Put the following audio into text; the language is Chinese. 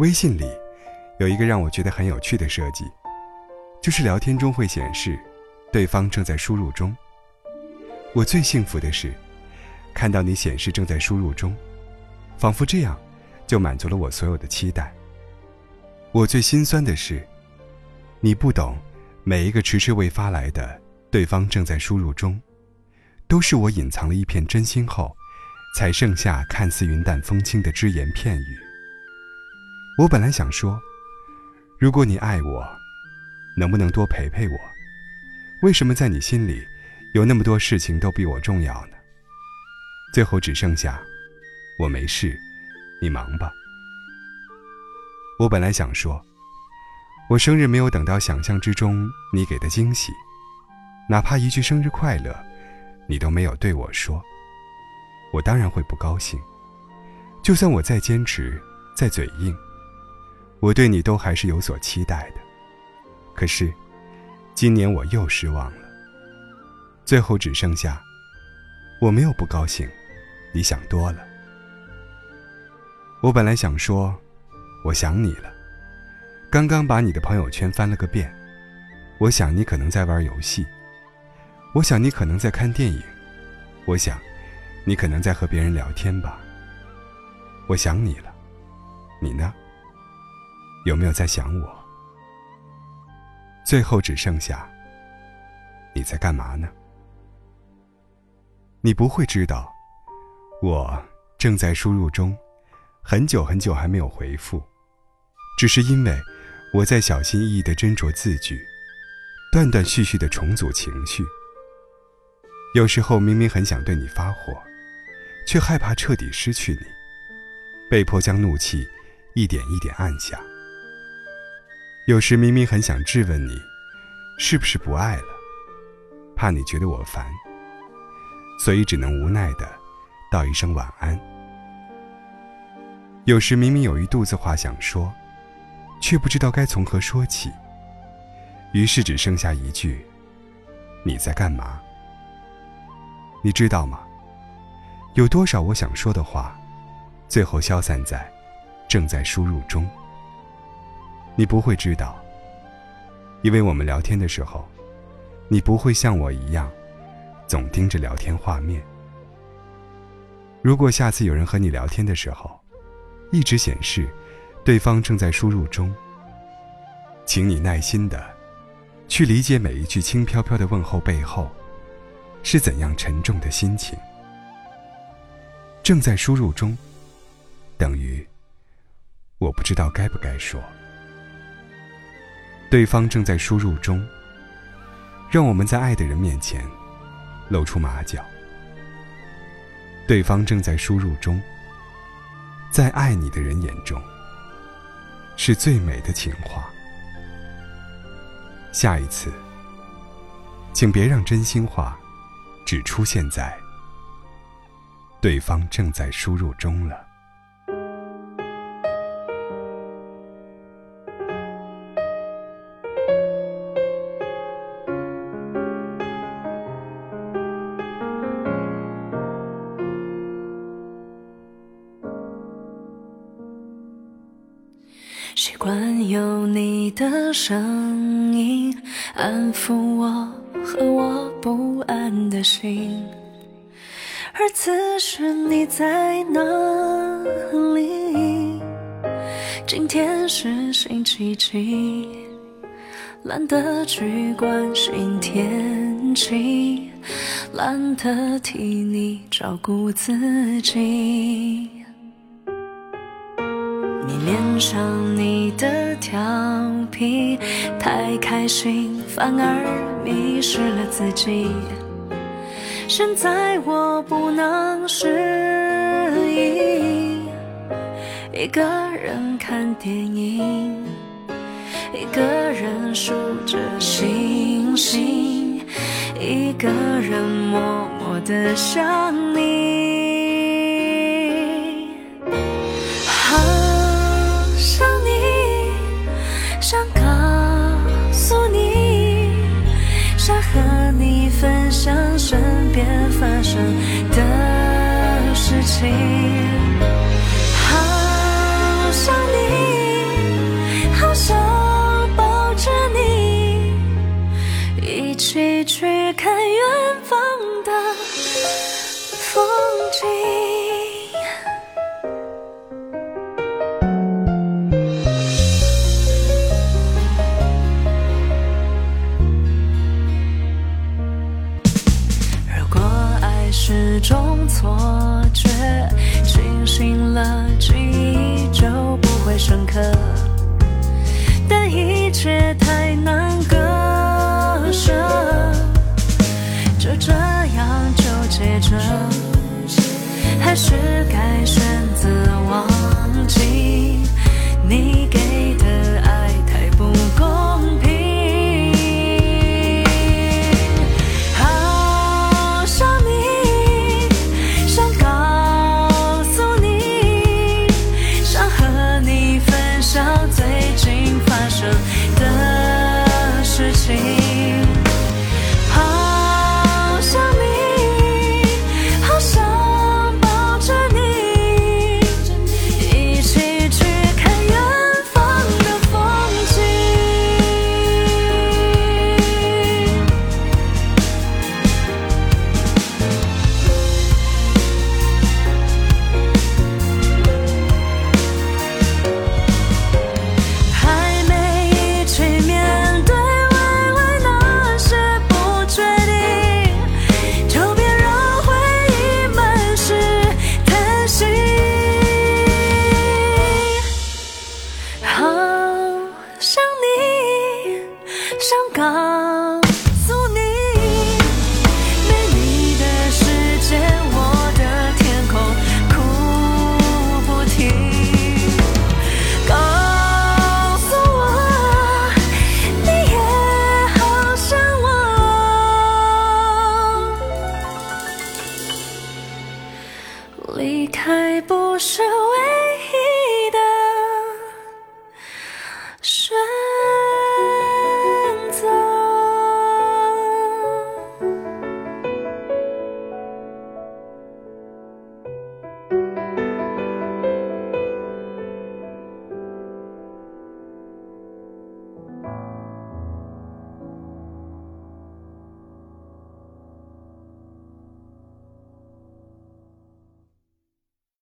微信里有一个让我觉得很有趣的设计，就是聊天中会显示对方正在输入中。我最幸福的是看到你显示正在输入中，仿佛这样就满足了我所有的期待。我最心酸的是，你不懂，每一个迟迟未发来的对方正在输入中，都是我隐藏了一片真心后，才剩下看似云淡风轻的只言片语。我本来想说，如果你爱我，能不能多陪陪我？为什么在你心里，有那么多事情都比我重要呢？最后只剩下，我没事，你忙吧。我本来想说，我生日没有等到想象之中你给的惊喜，哪怕一句生日快乐，你都没有对我说，我当然会不高兴。就算我再坚持，再嘴硬。我对你都还是有所期待的，可是，今年我又失望了。最后只剩下，我没有不高兴，你想多了。我本来想说，我想你了，刚刚把你的朋友圈翻了个遍，我想你可能在玩游戏，我想你可能在看电影，我想，你可能在和别人聊天吧。我想你了，你呢？有没有在想我？最后只剩下你在干嘛呢？你不会知道，我正在输入中，很久很久还没有回复，只是因为我在小心翼翼的斟酌字句，断断续续的重组情绪。有时候明明很想对你发火，却害怕彻底失去你，被迫将怒气一点一点按下。有时明明很想质问你，是不是不爱了，怕你觉得我烦，所以只能无奈的道一声晚安。有时明明有一肚子话想说，却不知道该从何说起，于是只剩下一句：“你在干嘛？”你知道吗？有多少我想说的话，最后消散在正在输入中。你不会知道，因为我们聊天的时候，你不会像我一样，总盯着聊天画面。如果下次有人和你聊天的时候，一直显示对方正在输入中，请你耐心的去理解每一句轻飘飘的问候背后是怎样沉重的心情。正在输入中，等于我不知道该不该说。对方正在输入中，让我们在爱的人面前露出马脚。对方正在输入中，在爱你的人眼中是最美的情话。下一次，请别让真心话只出现在对方正在输入中了。的声音安抚我和我不安的心，而此时你在哪里？今天是星期几？懒得去关心天气，懒得替你照顾自己。你脸上你的调皮，太开心反而迷失了自己。现在我不能适应，一个人看电影，一个人数着星星，一个人默默的想你。身边发生的事情好想你好想抱着你一起去看远方的风景。错觉清醒了记忆就不会深刻。但一切太难割舍就这样纠结着还是该选择忘记。